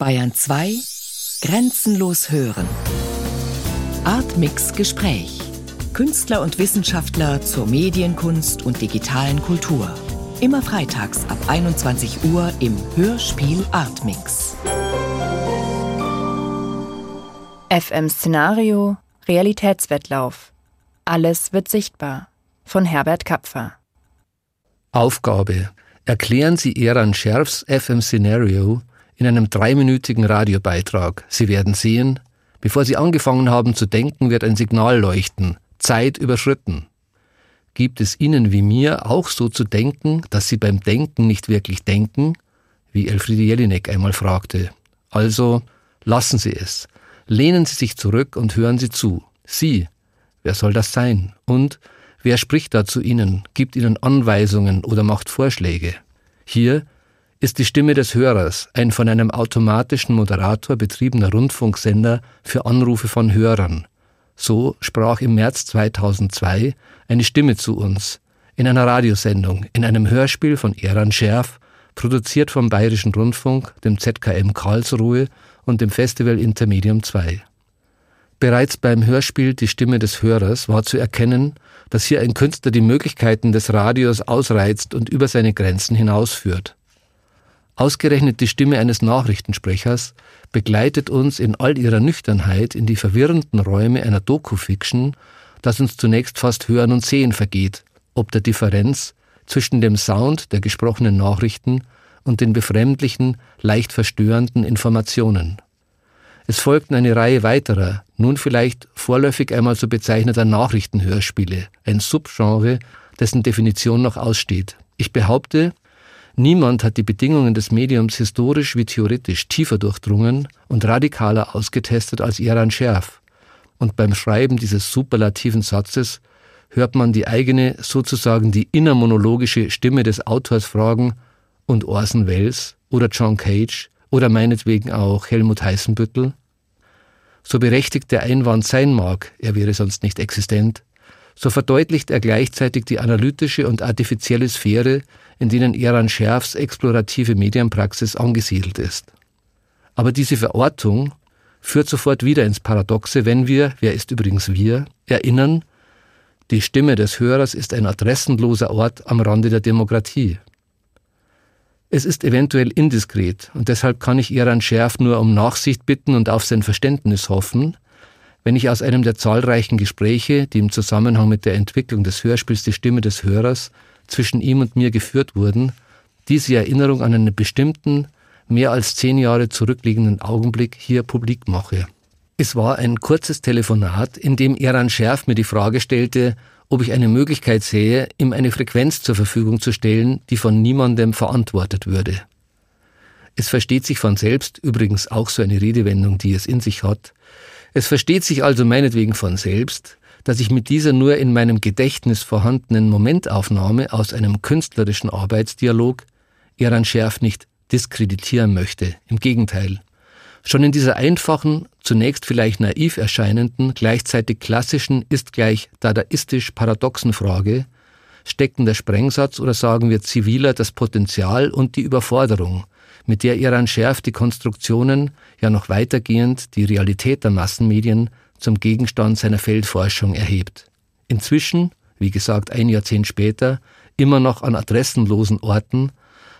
Bayern 2 Grenzenlos hören. Artmix Gespräch. Künstler und Wissenschaftler zur Medienkunst und digitalen Kultur. Immer freitags ab 21 Uhr im Hörspiel Artmix. FM Szenario Realitätswettlauf. Alles wird sichtbar. Von Herbert Kapfer. Aufgabe. Erklären Sie Eran Scherfs FM Szenario in einem dreiminütigen Radiobeitrag. Sie werden sehen, bevor Sie angefangen haben zu denken, wird ein Signal leuchten. Zeit überschritten. Gibt es Ihnen wie mir auch so zu denken, dass Sie beim Denken nicht wirklich denken? Wie Elfriede Jelinek einmal fragte. Also lassen Sie es. Lehnen Sie sich zurück und hören Sie zu. Sie. Wer soll das sein? Und wer spricht da zu Ihnen, gibt Ihnen Anweisungen oder macht Vorschläge? Hier ist die Stimme des Hörers ein von einem automatischen Moderator betriebener Rundfunksender für Anrufe von Hörern. So sprach im März 2002 eine Stimme zu uns in einer Radiosendung, in einem Hörspiel von Eran Scherf, produziert vom Bayerischen Rundfunk, dem ZKM Karlsruhe und dem Festival Intermedium 2. Bereits beim Hörspiel Die Stimme des Hörers war zu erkennen, dass hier ein Künstler die Möglichkeiten des Radios ausreizt und über seine Grenzen hinausführt. Ausgerechnet die Stimme eines Nachrichtensprechers begleitet uns in all ihrer Nüchternheit in die verwirrenden Räume einer Doku-Fiction, dass uns zunächst fast Hören und Sehen vergeht, ob der Differenz zwischen dem Sound der gesprochenen Nachrichten und den befremdlichen, leicht verstörenden Informationen. Es folgten eine Reihe weiterer, nun vielleicht vorläufig einmal so bezeichneter Nachrichtenhörspiele, ein Subgenre, dessen Definition noch aussteht. Ich behaupte, Niemand hat die Bedingungen des Mediums historisch wie theoretisch tiefer durchdrungen und radikaler ausgetestet als Iran Scherf. Und beim Schreiben dieses superlativen Satzes hört man die eigene, sozusagen die innermonologische Stimme des Autors fragen, und Orson Welles oder John Cage oder meinetwegen auch Helmut Heißenbüttel? So berechtigt der Einwand sein mag, er wäre sonst nicht existent, so verdeutlicht er gleichzeitig die analytische und artifizielle Sphäre, in denen Eran Scherfs explorative Medienpraxis angesiedelt ist. Aber diese Verortung führt sofort wieder ins Paradoxe, wenn wir, wer ist übrigens wir, erinnern, die Stimme des Hörers ist ein adressenloser Ort am Rande der Demokratie. Es ist eventuell indiskret und deshalb kann ich Eran Scherf nur um Nachsicht bitten und auf sein Verständnis hoffen, wenn ich aus einem der zahlreichen Gespräche, die im Zusammenhang mit der Entwicklung des Hörspiels Die Stimme des Hörers zwischen ihm und mir geführt wurden, diese Erinnerung an einen bestimmten, mehr als zehn Jahre zurückliegenden Augenblick hier publik mache. Es war ein kurzes Telefonat, in dem Eran Scherf mir die Frage stellte, ob ich eine Möglichkeit sehe, ihm eine Frequenz zur Verfügung zu stellen, die von niemandem verantwortet würde. Es versteht sich von selbst, übrigens auch so eine Redewendung, die es in sich hat, es versteht sich also meinetwegen von selbst, dass ich mit dieser nur in meinem Gedächtnis vorhandenen Momentaufnahme aus einem künstlerischen Arbeitsdialog Eran Schärf nicht diskreditieren möchte. Im Gegenteil. Schon in dieser einfachen, zunächst vielleicht naiv erscheinenden, gleichzeitig klassischen ist gleich dadaistisch paradoxen Frage stecken der Sprengsatz oder sagen wir ziviler das Potenzial und die Überforderung, mit der Iran Schärf die Konstruktionen, ja noch weitergehend die Realität der Massenmedien zum Gegenstand seiner Feldforschung erhebt. Inzwischen, wie gesagt ein Jahrzehnt später, immer noch an adressenlosen Orten,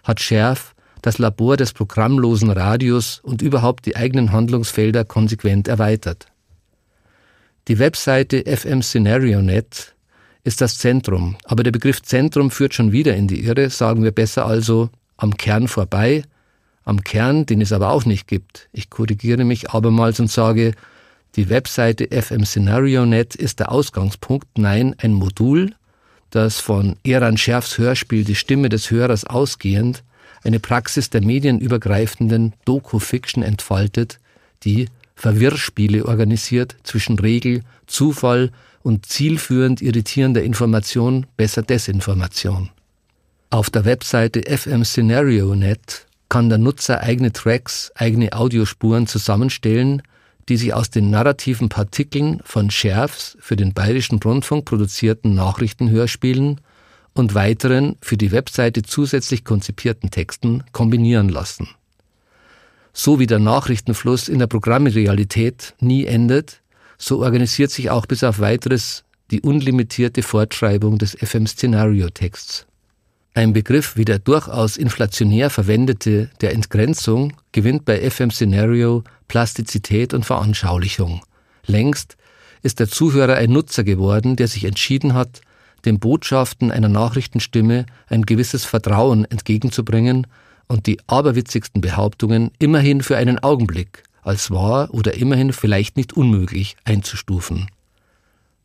hat Scherf das Labor des programmlosen Radios und überhaupt die eigenen Handlungsfelder konsequent erweitert. Die Webseite FM Scenario Net ist das Zentrum, aber der Begriff Zentrum führt schon wieder in die Irre, sagen wir besser also am Kern vorbei, am Kern, den es aber auch nicht gibt. Ich korrigiere mich abermals und sage, die Webseite FM Scenario Net ist der Ausgangspunkt, nein, ein Modul, das von Eran Scherfs Hörspiel Die Stimme des Hörers ausgehend eine Praxis der medienübergreifenden Doku-Fiction entfaltet, die Verwirrspiele organisiert zwischen Regel, Zufall und zielführend irritierender Information, besser Desinformation. Auf der Webseite FM Scenario Net kann der Nutzer eigene Tracks, eigene Audiospuren zusammenstellen, die sich aus den narrativen Partikeln von Scherfs für den Bayerischen Rundfunk produzierten Nachrichtenhörspielen und weiteren für die Webseite zusätzlich konzipierten Texten kombinieren lassen. So wie der Nachrichtenfluss in der Programmrealität nie endet, so organisiert sich auch bis auf weiteres die unlimitierte Fortschreibung des FM-Szenario-Texts. Ein Begriff wie der durchaus inflationär verwendete der Entgrenzung gewinnt bei FM Scenario Plastizität und Veranschaulichung. Längst ist der Zuhörer ein Nutzer geworden, der sich entschieden hat, den Botschaften einer Nachrichtenstimme ein gewisses Vertrauen entgegenzubringen und die aberwitzigsten Behauptungen immerhin für einen Augenblick als wahr oder immerhin vielleicht nicht unmöglich einzustufen.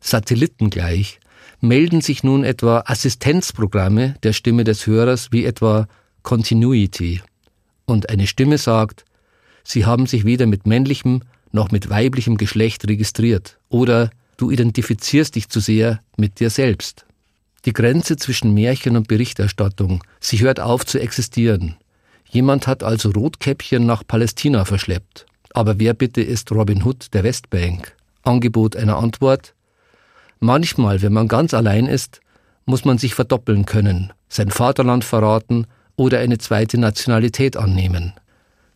Satelliten gleich melden sich nun etwa Assistenzprogramme der Stimme des Hörers wie etwa Continuity. Und eine Stimme sagt, Sie haben sich weder mit männlichem noch mit weiblichem Geschlecht registriert oder du identifizierst dich zu sehr mit dir selbst. Die Grenze zwischen Märchen und Berichterstattung, sie hört auf zu existieren. Jemand hat also Rotkäppchen nach Palästina verschleppt. Aber wer bitte ist Robin Hood der Westbank? Angebot einer Antwort, Manchmal, wenn man ganz allein ist, muss man sich verdoppeln können, sein Vaterland verraten oder eine zweite Nationalität annehmen.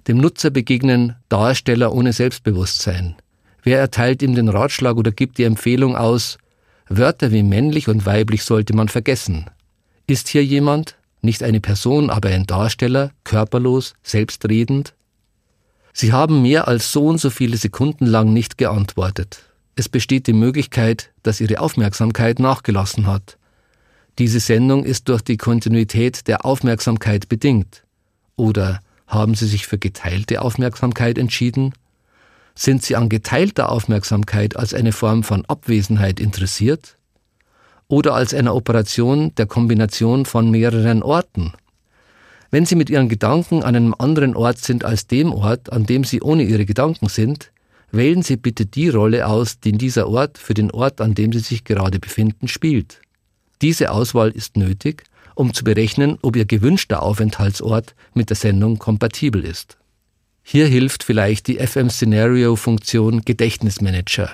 Dem Nutzer begegnen Darsteller ohne Selbstbewusstsein. Wer erteilt ihm den Ratschlag oder gibt die Empfehlung aus, Wörter wie männlich und weiblich sollte man vergessen. Ist hier jemand, nicht eine Person, aber ein Darsteller, körperlos, selbstredend? Sie haben mehr als so und so viele Sekunden lang nicht geantwortet. Es besteht die Möglichkeit, dass Ihre Aufmerksamkeit nachgelassen hat. Diese Sendung ist durch die Kontinuität der Aufmerksamkeit bedingt. Oder haben Sie sich für geteilte Aufmerksamkeit entschieden? Sind Sie an geteilter Aufmerksamkeit als eine Form von Abwesenheit interessiert? Oder als einer Operation der Kombination von mehreren Orten? Wenn Sie mit Ihren Gedanken an einem anderen Ort sind als dem Ort, an dem Sie ohne Ihre Gedanken sind, Wählen Sie bitte die Rolle aus, die dieser Ort für den Ort, an dem Sie sich gerade befinden, spielt. Diese Auswahl ist nötig, um zu berechnen, ob Ihr gewünschter Aufenthaltsort mit der Sendung kompatibel ist. Hier hilft vielleicht die FM-Scenario-Funktion Gedächtnismanager.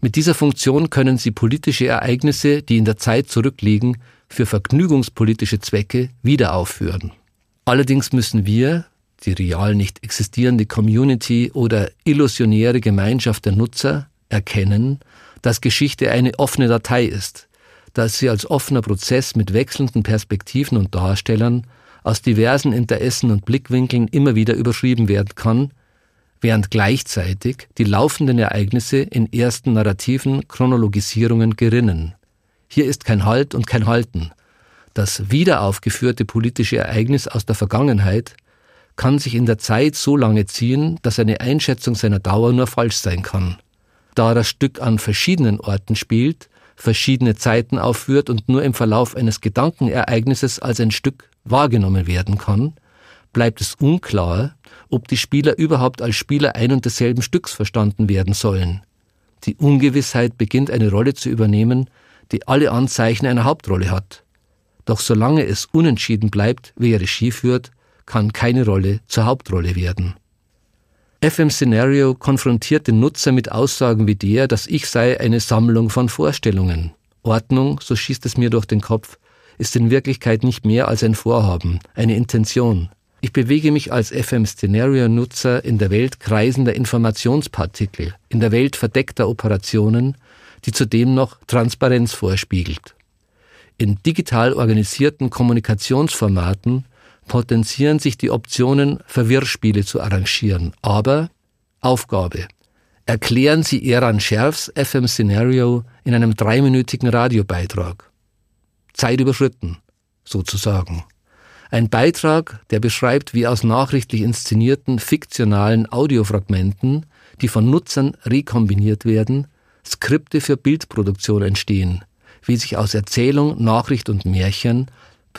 Mit dieser Funktion können Sie politische Ereignisse, die in der Zeit zurückliegen, für vergnügungspolitische Zwecke wieder aufführen. Allerdings müssen wir, die real nicht existierende Community oder illusionäre Gemeinschaft der Nutzer erkennen, dass Geschichte eine offene Datei ist, dass sie als offener Prozess mit wechselnden Perspektiven und Darstellern aus diversen Interessen und Blickwinkeln immer wieder überschrieben werden kann, während gleichzeitig die laufenden Ereignisse in ersten narrativen Chronologisierungen gerinnen. Hier ist kein Halt und kein Halten. Das wiederaufgeführte politische Ereignis aus der Vergangenheit kann sich in der Zeit so lange ziehen, dass eine Einschätzung seiner Dauer nur falsch sein kann. Da das Stück an verschiedenen Orten spielt, verschiedene Zeiten aufführt und nur im Verlauf eines Gedankenereignisses als ein Stück wahrgenommen werden kann, bleibt es unklar, ob die Spieler überhaupt als Spieler ein und desselben Stücks verstanden werden sollen. Die Ungewissheit beginnt eine Rolle zu übernehmen, die alle Anzeichen einer Hauptrolle hat. Doch solange es unentschieden bleibt, wer Regie führt, kann keine Rolle zur Hauptrolle werden. FM Scenario konfrontiert den Nutzer mit Aussagen wie der, dass ich sei eine Sammlung von Vorstellungen. Ordnung, so schießt es mir durch den Kopf, ist in Wirklichkeit nicht mehr als ein Vorhaben, eine Intention. Ich bewege mich als FM Scenario Nutzer in der Welt kreisender Informationspartikel, in der Welt verdeckter Operationen, die zudem noch Transparenz vorspiegelt. In digital organisierten Kommunikationsformaten potenzieren sich die Optionen, Verwirrspiele zu arrangieren. Aber Aufgabe. Erklären Sie Eran Scherfs FM Scenario in einem dreiminütigen Radiobeitrag. Zeit überschritten, sozusagen. Ein Beitrag, der beschreibt, wie aus nachrichtlich inszenierten fiktionalen Audiofragmenten, die von Nutzern rekombiniert werden, Skripte für Bildproduktion entstehen, wie sich aus Erzählung, Nachricht und Märchen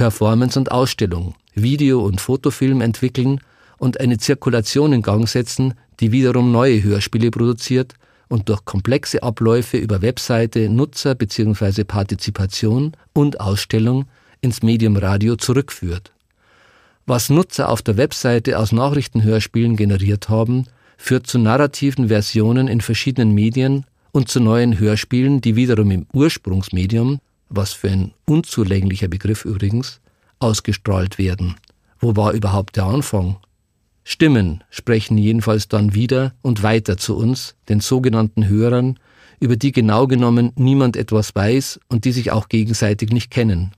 Performance und Ausstellung, Video- und Fotofilm entwickeln und eine Zirkulation in Gang setzen, die wiederum neue Hörspiele produziert und durch komplexe Abläufe über Webseite, Nutzer bzw. Partizipation und Ausstellung ins Medium Radio zurückführt. Was Nutzer auf der Webseite aus Nachrichtenhörspielen generiert haben, führt zu narrativen Versionen in verschiedenen Medien und zu neuen Hörspielen, die wiederum im Ursprungsmedium was für ein unzulänglicher Begriff übrigens, ausgestrahlt werden. Wo war überhaupt der Anfang? Stimmen sprechen jedenfalls dann wieder und weiter zu uns, den sogenannten Hörern, über die genau genommen niemand etwas weiß und die sich auch gegenseitig nicht kennen.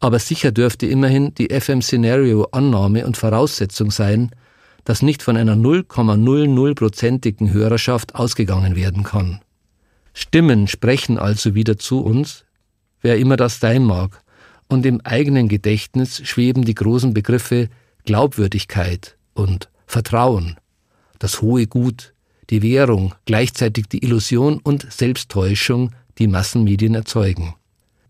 Aber sicher dürfte immerhin die FM-Szenario-Annahme und Voraussetzung sein, dass nicht von einer 0,00-prozentigen Hörerschaft ausgegangen werden kann. Stimmen sprechen also wieder zu uns, wer immer das sein mag, und im eigenen Gedächtnis schweben die großen Begriffe Glaubwürdigkeit und Vertrauen, das hohe Gut, die Währung, gleichzeitig die Illusion und Selbsttäuschung, die Massenmedien erzeugen.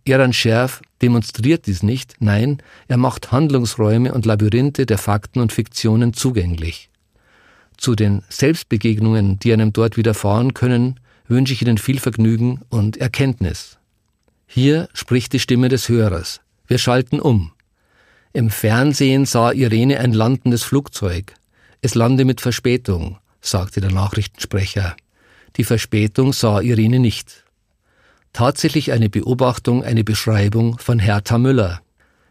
Eran Scherf demonstriert dies nicht, nein, er macht Handlungsräume und Labyrinthe der Fakten und Fiktionen zugänglich. Zu den Selbstbegegnungen, die einem dort widerfahren können, wünsche ich Ihnen viel Vergnügen und Erkenntnis. Hier spricht die Stimme des Hörers. Wir schalten um. Im Fernsehen sah Irene ein landendes Flugzeug. Es lande mit Verspätung, sagte der Nachrichtensprecher. Die Verspätung sah Irene nicht tatsächlich eine Beobachtung, eine Beschreibung von Hertha Müller.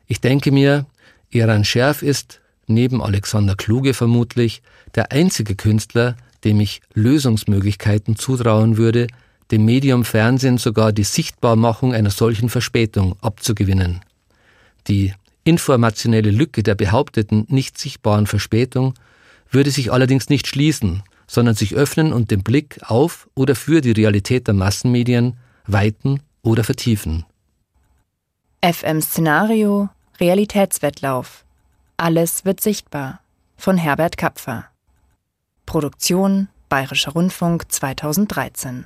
Ich denke mir, Eran Scherf ist, neben Alexander Kluge vermutlich, der einzige Künstler, dem ich Lösungsmöglichkeiten zutrauen würde, dem Medium Fernsehen sogar die Sichtbarmachung einer solchen Verspätung abzugewinnen. Die informationelle Lücke der behaupteten nicht sichtbaren Verspätung würde sich allerdings nicht schließen, sondern sich öffnen und den Blick auf oder für die Realität der Massenmedien weiten oder vertiefen. FM Szenario Realitätswettlauf. Alles wird sichtbar. Von Herbert Kapfer. Produktion Bayerischer Rundfunk 2013.